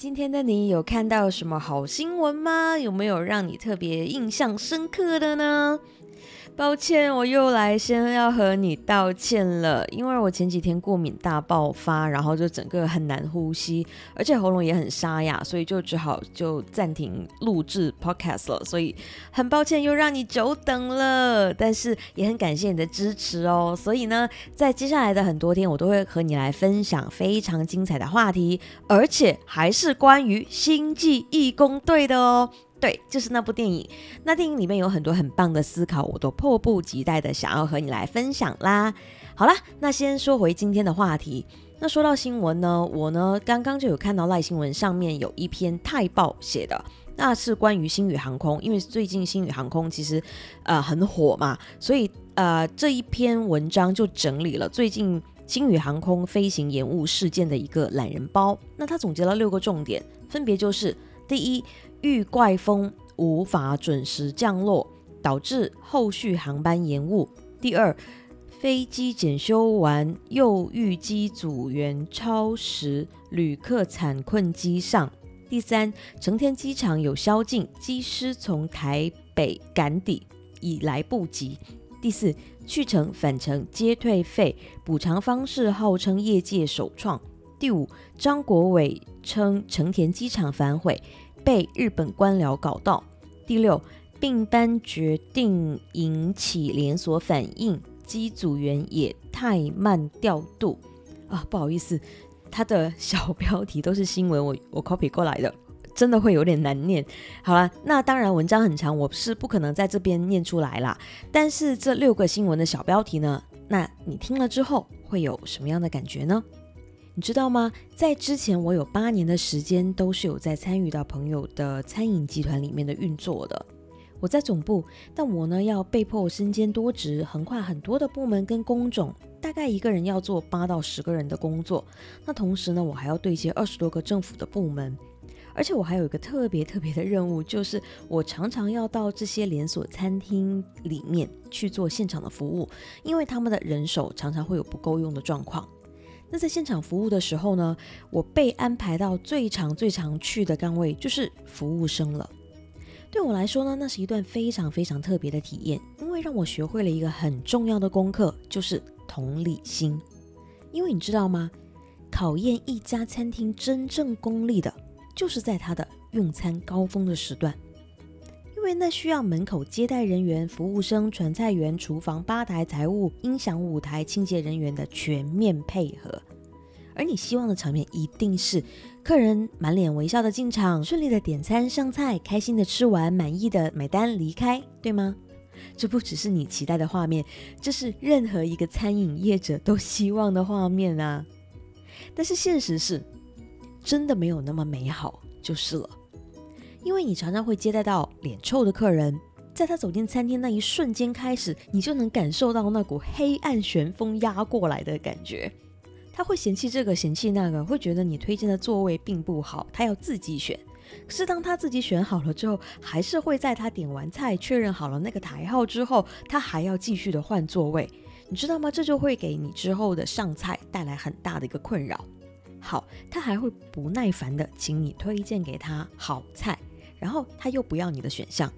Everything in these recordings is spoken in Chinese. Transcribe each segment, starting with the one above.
今天的你有看到什么好新闻吗？有没有让你特别印象深刻的呢？抱歉，我又来先要和你道歉了，因为我前几天过敏大爆发，然后就整个很难呼吸，而且喉咙也很沙哑，所以就只好就暂停录制 podcast 了。所以很抱歉又让你久等了，但是也很感谢你的支持哦。所以呢，在接下来的很多天，我都会和你来分享非常精彩的话题，而且还是关于星际义工队的哦。对，就是那部电影。那电影里面有很多很棒的思考，我都迫不及待的想要和你来分享啦。好啦，那先说回今天的话题。那说到新闻呢，我呢刚刚就有看到赖新闻上面有一篇泰报写的，那是关于星宇航空，因为最近星宇航空其实呃很火嘛，所以呃这一篇文章就整理了最近星宇航空飞行延误事件的一个懒人包。那他总结了六个重点，分别就是第一。遇怪风无法准时降落，导致后续航班延误。第二，飞机检修完又遇机组员超时，旅客惨困机上。第三，成田机场有宵禁，机师从台北赶抵已来不及。第四，去程返程皆退费，补偿方式号称业界首创。第五，张国伟称成田机场反悔。被日本官僚搞到。第六，并班决定引起连锁反应，机组员也太慢调度啊！不好意思，它的小标题都是新闻，我我 copy 过来的，真的会有点难念。好了，那当然文章很长，我是不可能在这边念出来啦。但是这六个新闻的小标题呢，那你听了之后会有什么样的感觉呢？你知道吗？在之前，我有八年的时间都是有在参与到朋友的餐饮集团里面的运作的。我在总部，但我呢要被迫身兼多职，横跨很多的部门跟工种，大概一个人要做八到十个人的工作。那同时呢，我还要对接二十多个政府的部门，而且我还有一个特别特别的任务，就是我常常要到这些连锁餐厅里面去做现场的服务，因为他们的人手常常会有不够用的状况。那在现场服务的时候呢，我被安排到最常、最常去的岗位就是服务生了。对我来说呢，那是一段非常非常特别的体验，因为让我学会了一个很重要的功课，就是同理心。因为你知道吗？考验一家餐厅真正功力的，就是在它的用餐高峰的时段。因为那需要门口接待人员、服务生、传菜员、厨房、吧台、财务、音响、舞台、清洁人员的全面配合，而你希望的场面一定是客人满脸微笑的进场，顺利的点餐上菜，开心的吃完，满意的买单离开，对吗？这不只是你期待的画面，这是任何一个餐饮业者都希望的画面啊！但是现实是，真的没有那么美好，就是了。因为你常常会接待到脸臭的客人，在他走进餐厅那一瞬间开始，你就能感受到那股黑暗旋风压过来的感觉。他会嫌弃这个，嫌弃那个，会觉得你推荐的座位并不好，他要自己选。可是当他自己选好了之后，还是会在他点完菜、确认好了那个台号之后，他还要继续的换座位。你知道吗？这就会给你之后的上菜带来很大的一个困扰。好，他还会不耐烦的请你推荐给他好菜。然后他又不要你的选项，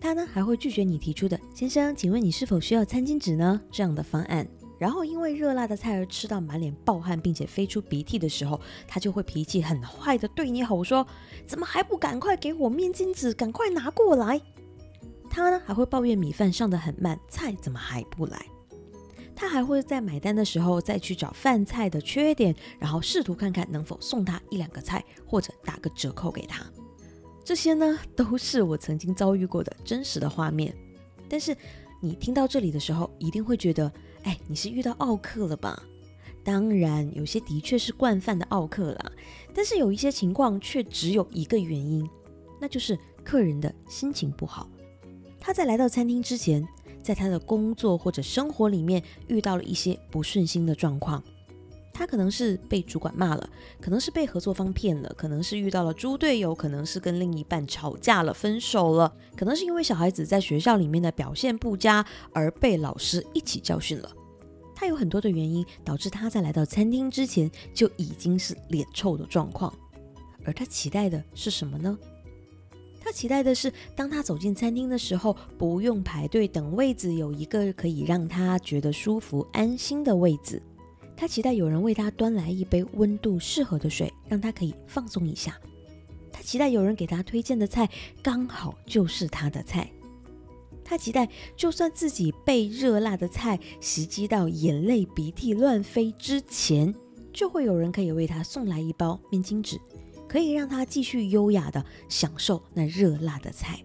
他呢还会拒绝你提出的“先生，请问你是否需要餐巾纸呢？”这样的方案。然后因为热辣的菜而吃到满脸暴汗，并且飞出鼻涕的时候，他就会脾气很坏的对你吼说：“怎么还不赶快给我面巾纸？赶快拿过来！”他呢还会抱怨米饭上的很慢，菜怎么还不来？他还会在买单的时候再去找饭菜的缺点，然后试图看看能否送他一两个菜，或者打个折扣给他。这些呢，都是我曾经遭遇过的真实的画面。但是你听到这里的时候，一定会觉得，哎，你是遇到奥克了吧？当然，有些的确是惯犯的奥克啦。但是有一些情况却只有一个原因，那就是客人的心情不好。他在来到餐厅之前，在他的工作或者生活里面遇到了一些不顺心的状况。他可能是被主管骂了，可能是被合作方骗了，可能是遇到了猪队友，可能是跟另一半吵架了、分手了，可能是因为小孩子在学校里面的表现不佳而被老师一起教训了。他有很多的原因导致他在来到餐厅之前就已经是脸臭的状况，而他期待的是什么呢？他期待的是，当他走进餐厅的时候，不用排队等位子，有一个可以让他觉得舒服、安心的位子。他期待有人为他端来一杯温度适合的水，让他可以放松一下。他期待有人给他推荐的菜刚好就是他的菜。他期待，就算自己被热辣的菜袭击到眼泪鼻涕乱飞之前，就会有人可以为他送来一包面巾纸。可以让他继续优雅的享受那热辣的菜。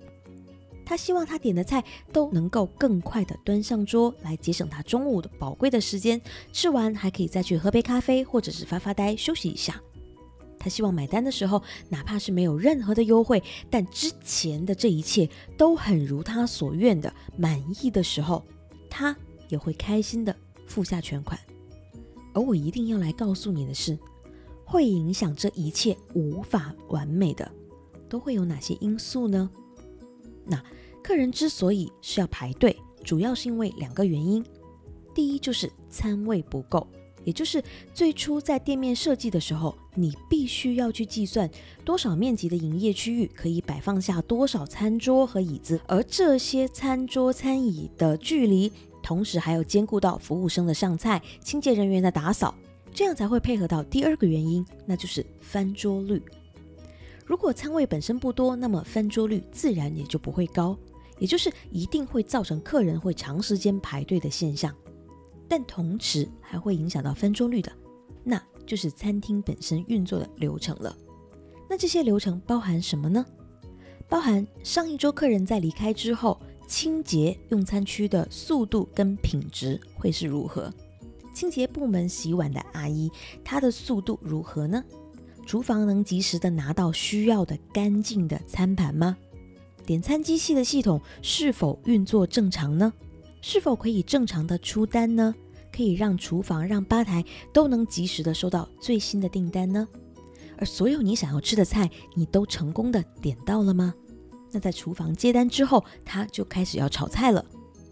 他希望他点的菜都能够更快的端上桌，来节省他中午的宝贵的时间。吃完还可以再去喝杯咖啡，或者是发发呆休息一下。他希望买单的时候，哪怕是没有任何的优惠，但之前的这一切都很如他所愿的满意的时候，他也会开心的付下全款。而我一定要来告诉你的是。会影响这一切无法完美的，都会有哪些因素呢？那客人之所以是要排队，主要是因为两个原因。第一就是餐位不够，也就是最初在店面设计的时候，你必须要去计算多少面积的营业区域可以摆放下多少餐桌和椅子，而这些餐桌餐椅的距离，同时还要兼顾到服务生的上菜、清洁人员的打扫。这样才会配合到第二个原因，那就是翻桌率。如果餐位本身不多，那么翻桌率自然也就不会高，也就是一定会造成客人会长时间排队的现象。但同时还会影响到翻桌率的，那就是餐厅本身运作的流程了。那这些流程包含什么呢？包含上一桌客人在离开之后，清洁用餐区的速度跟品质会是如何？清洁部门洗碗的阿姨，她的速度如何呢？厨房能及时的拿到需要的干净的餐盘吗？点餐机器的系统是否运作正常呢？是否可以正常的出单呢？可以让厨房、让吧台都能及时的收到最新的订单呢？而所有你想要吃的菜，你都成功的点到了吗？那在厨房接单之后，他就开始要炒菜了。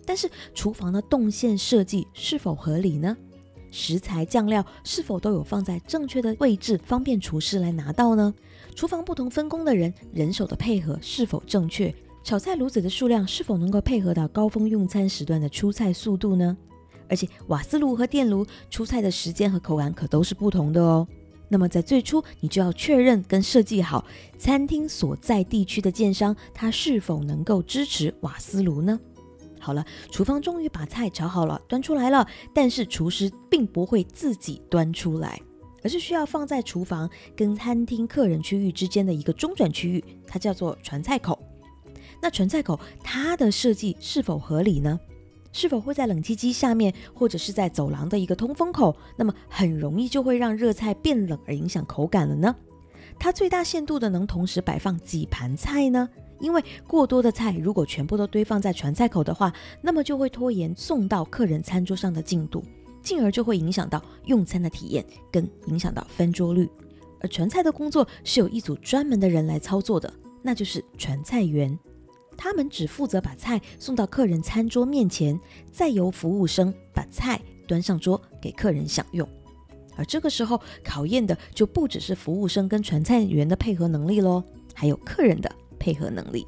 但是厨房的动线设计是否合理呢？食材酱料是否都有放在正确的位置，方便厨师来拿到呢？厨房不同分工的人，人手的配合是否正确？炒菜炉子的数量是否能够配合到高峰用餐时段的出菜速度呢？而且瓦斯炉和电炉出菜的时间和口感可都是不同的哦。那么在最初，你就要确认跟设计好餐厅所在地区的建商，他是否能够支持瓦斯炉呢？好了，厨房终于把菜炒好了，端出来了。但是厨师并不会自己端出来，而是需要放在厨房跟餐厅客人区域之间的一个中转区域，它叫做传菜口。那传菜口它的设计是否合理呢？是否会在冷气机下面，或者是在走廊的一个通风口？那么很容易就会让热菜变冷而影响口感了呢？它最大限度的能同时摆放几盘菜呢？因为过多的菜如果全部都堆放在传菜口的话，那么就会拖延送到客人餐桌上的进度，进而就会影响到用餐的体验，跟影响到翻桌率。而传菜的工作是有一组专门的人来操作的，那就是传菜员。他们只负责把菜送到客人餐桌面前，再由服务生把菜端上桌给客人享用。而这个时候考验的就不只是服务生跟传菜员的配合能力喽，还有客人的。配合能力，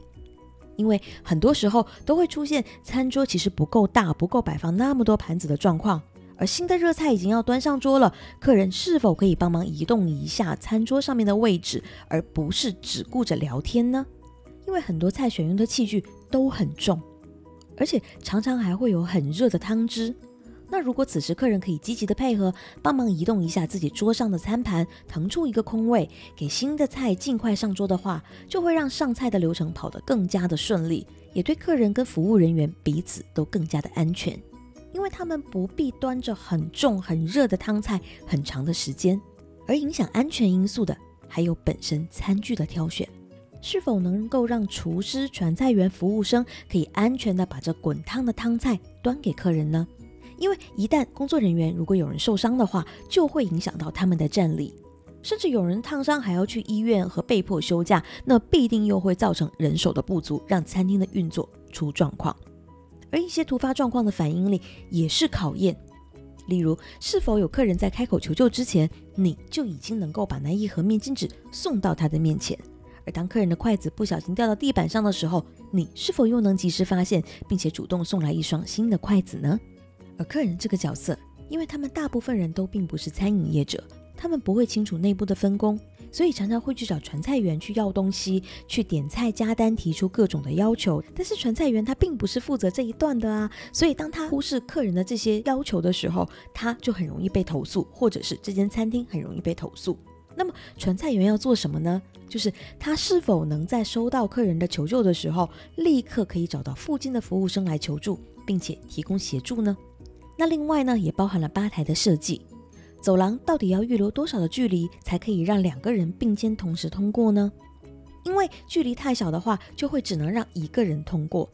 因为很多时候都会出现餐桌其实不够大、不够摆放那么多盘子的状况，而新的热菜已经要端上桌了，客人是否可以帮忙移动一下餐桌上面的位置，而不是只顾着聊天呢？因为很多菜选用的器具都很重，而且常常还会有很热的汤汁。那如果此时客人可以积极的配合，帮忙移动一下自己桌上的餐盘，腾出一个空位，给新的菜尽快上桌的话，就会让上菜的流程跑得更加的顺利，也对客人跟服务人员彼此都更加的安全，因为他们不必端着很重很热的汤菜很长的时间。而影响安全因素的，还有本身餐具的挑选，是否能够让厨师、传菜员、服务生可以安全的把这滚烫的汤菜端给客人呢？因为一旦工作人员如果有人受伤的话，就会影响到他们的战力，甚至有人烫伤还要去医院和被迫休假，那必定又会造成人手的不足，让餐厅的运作出状况。而一些突发状况的反应力也是考验，例如，是否有客人在开口求救之前，你就已经能够把那一盒面巾纸送到他的面前？而当客人的筷子不小心掉到地板上的时候，你是否又能及时发现，并且主动送来一双新的筷子呢？而客人这个角色，因为他们大部分人都并不是餐饮业者，他们不会清楚内部的分工。所以常常会去找传菜员去要东西，去点菜加单，提出各种的要求。但是传菜员他并不是负责这一段的啊，所以当他忽视客人的这些要求的时候，他就很容易被投诉，或者是这间餐厅很容易被投诉。那么传菜员要做什么呢？就是他是否能在收到客人的求救的时候，立刻可以找到附近的服务生来求助，并且提供协助呢？那另外呢，也包含了吧台的设计。走廊到底要预留多少的距离，才可以让两个人并肩同时通过呢？因为距离太小的话，就会只能让一个人通过。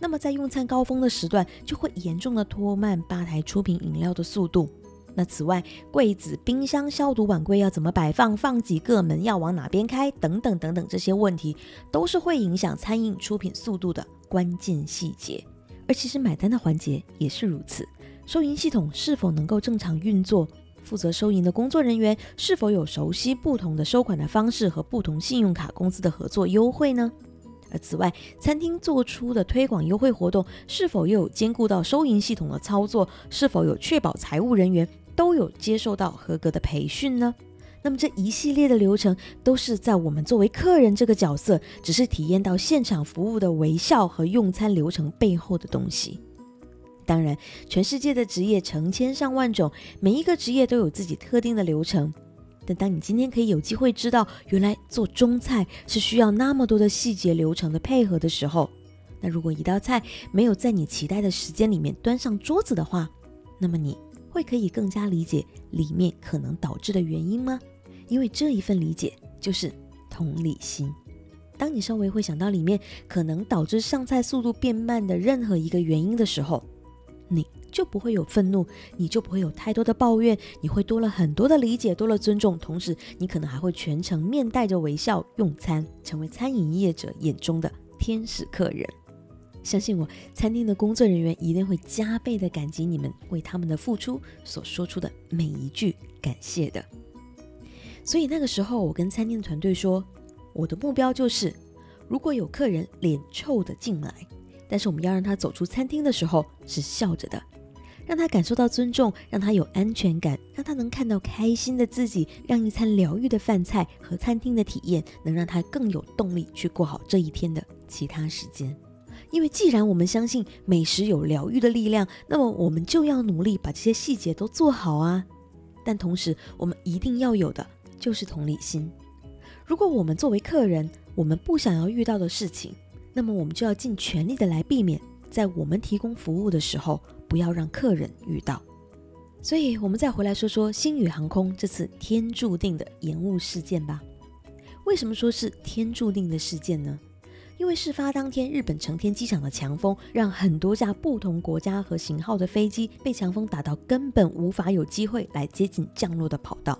那么在用餐高峰的时段，就会严重的拖慢吧台出品饮料的速度。那此外，柜子、冰箱、消毒碗柜要怎么摆放，放几个门要往哪边开，等等等等，这些问题都是会影响餐饮出品速度的关键细节。而其实买单的环节也是如此，收银系统是否能够正常运作？负责收银的工作人员是否有熟悉不同的收款的方式和不同信用卡公司的合作优惠呢？而此外，餐厅做出的推广优惠活动是否又有兼顾到收银系统的操作？是否有确保财务人员都有接受到合格的培训呢？那么这一系列的流程都是在我们作为客人这个角色，只是体验到现场服务的微笑和用餐流程背后的东西。当然，全世界的职业成千上万种，每一个职业都有自己特定的流程。但当你今天可以有机会知道，原来做中菜是需要那么多的细节流程的配合的时候，那如果一道菜没有在你期待的时间里面端上桌子的话，那么你会可以更加理解里面可能导致的原因吗？因为这一份理解就是同理心。当你稍微会想到里面可能导致上菜速度变慢的任何一个原因的时候，你就不会有愤怒，你就不会有太多的抱怨，你会多了很多的理解，多了尊重，同时你可能还会全程面带着微笑用餐，成为餐饮业者眼中的天使客人。相信我，餐厅的工作人员一定会加倍的感激你们为他们的付出所说出的每一句感谢的。所以那个时候，我跟餐厅团队说，我的目标就是，如果有客人脸臭的进来。但是我们要让他走出餐厅的时候是笑着的，让他感受到尊重，让他有安全感，让他能看到开心的自己，让一餐疗愈的饭菜和餐厅的体验能让他更有动力去过好这一天的其他时间。因为既然我们相信美食有疗愈的力量，那么我们就要努力把这些细节都做好啊。但同时，我们一定要有的就是同理心。如果我们作为客人，我们不想要遇到的事情。那么我们就要尽全力的来避免，在我们提供服务的时候，不要让客人遇到。所以，我们再回来说说星宇航空这次天注定的延误事件吧。为什么说是天注定的事件呢？因为事发当天，日本成田机场的强风让很多架不同国家和型号的飞机被强风打到，根本无法有机会来接近降落的跑道。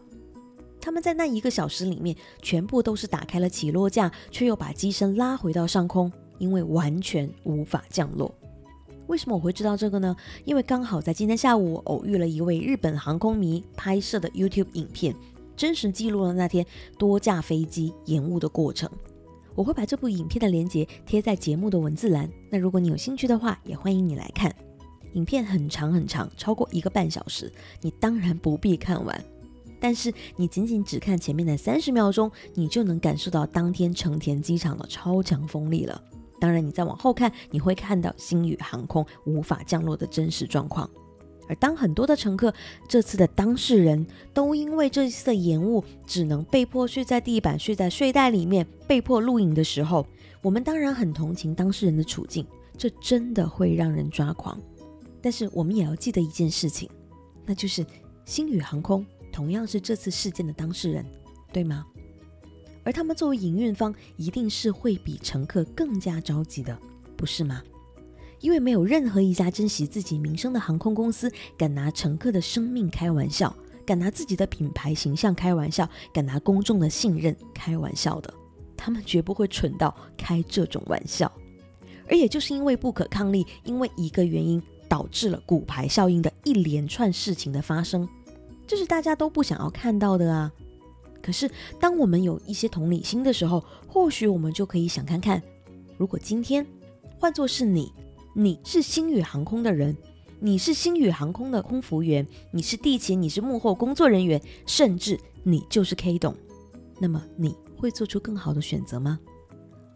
他们在那一个小时里面，全部都是打开了起落架，却又把机身拉回到上空。因为完全无法降落，为什么我会知道这个呢？因为刚好在今天下午，我偶遇了一位日本航空迷拍摄的 YouTube 影片，真实记录了那天多架飞机延误的过程。我会把这部影片的链接贴在节目的文字栏。那如果你有兴趣的话，也欢迎你来看。影片很长很长，超过一个半小时，你当然不必看完，但是你仅仅只看前面的三十秒钟，你就能感受到当天成田机场的超强风力了。当然，你再往后看，你会看到星宇航空无法降落的真实状况。而当很多的乘客这次的当事人都因为这次的延误，只能被迫睡在地板、睡在睡袋里面，被迫露营的时候，我们当然很同情当事人的处境，这真的会让人抓狂。但是我们也要记得一件事情，那就是星宇航空同样是这次事件的当事人，对吗？而他们作为营运方，一定是会比乘客更加着急的，不是吗？因为没有任何一家珍惜自己名声的航空公司，敢拿乘客的生命开玩笑，敢拿自己的品牌形象开玩笑，敢拿公众的信任开玩笑的。他们绝不会蠢到开这种玩笑。而也就是因为不可抗力，因为一个原因。导致了骨牌效应的一连串事情的发生，这是大家都不想要看到的啊。可是，当我们有一些同理心的时候，或许我们就可以想看看，如果今天换作是你，你是星宇航空的人，你是星宇航空的空服员，你是地勤，你是幕后工作人员，甚至你就是 K 董，那么你会做出更好的选择吗？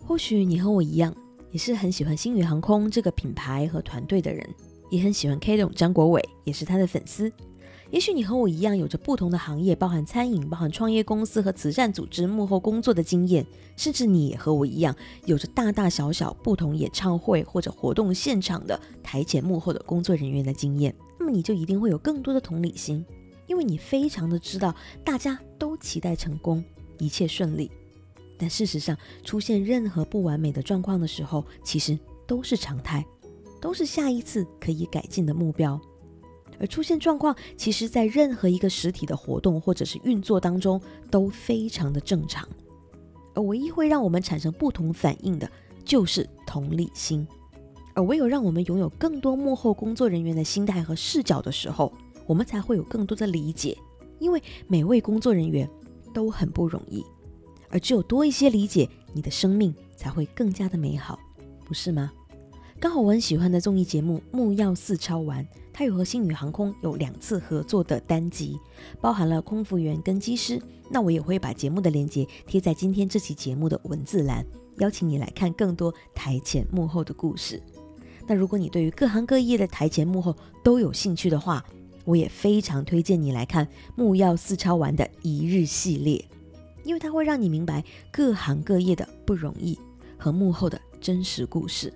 或许你和我一样，也是很喜欢星宇航空这个品牌和团队的人，也很喜欢 K 董张国伟，也是他的粉丝。也许你和我一样，有着不同的行业，包含餐饮、包含创业公司和慈善组织幕后工作的经验，甚至你也和我一样，有着大大小小不同演唱会或者活动现场的台前幕后的工作人员的经验。那么你就一定会有更多的同理心，因为你非常的知道大家都期待成功，一切顺利。但事实上，出现任何不完美的状况的时候，其实都是常态，都是下一次可以改进的目标。而出现状况，其实，在任何一个实体的活动或者是运作当中，都非常的正常。而唯一会让我们产生不同反应的，就是同理心。而唯有让我们拥有更多幕后工作人员的心态和视角的时候，我们才会有更多的理解。因为每位工作人员都很不容易，而只有多一些理解，你的生命才会更加的美好，不是吗？刚好我很喜欢的综艺节目《木曜四超玩》，它有和星宇航空有两次合作的单集，包含了空服员跟机师。那我也会把节目的链接贴在今天这期节目的文字栏，邀请你来看更多台前幕后的故事。那如果你对于各行各业的台前幕后都有兴趣的话，我也非常推荐你来看《木曜四超玩》的一日系列，因为它会让你明白各行各业的不容易和幕后的真实故事。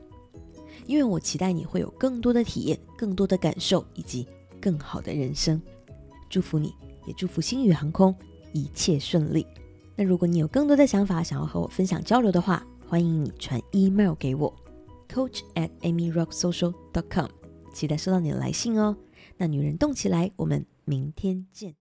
因为我期待你会有更多的体验、更多的感受以及更好的人生。祝福你，也祝福星宇航空一切顺利。那如果你有更多的想法想要和我分享交流的话，欢迎你传 email 给我，coach at amyrocksocial.com，期待收到你的来信哦。那女人动起来，我们明天见。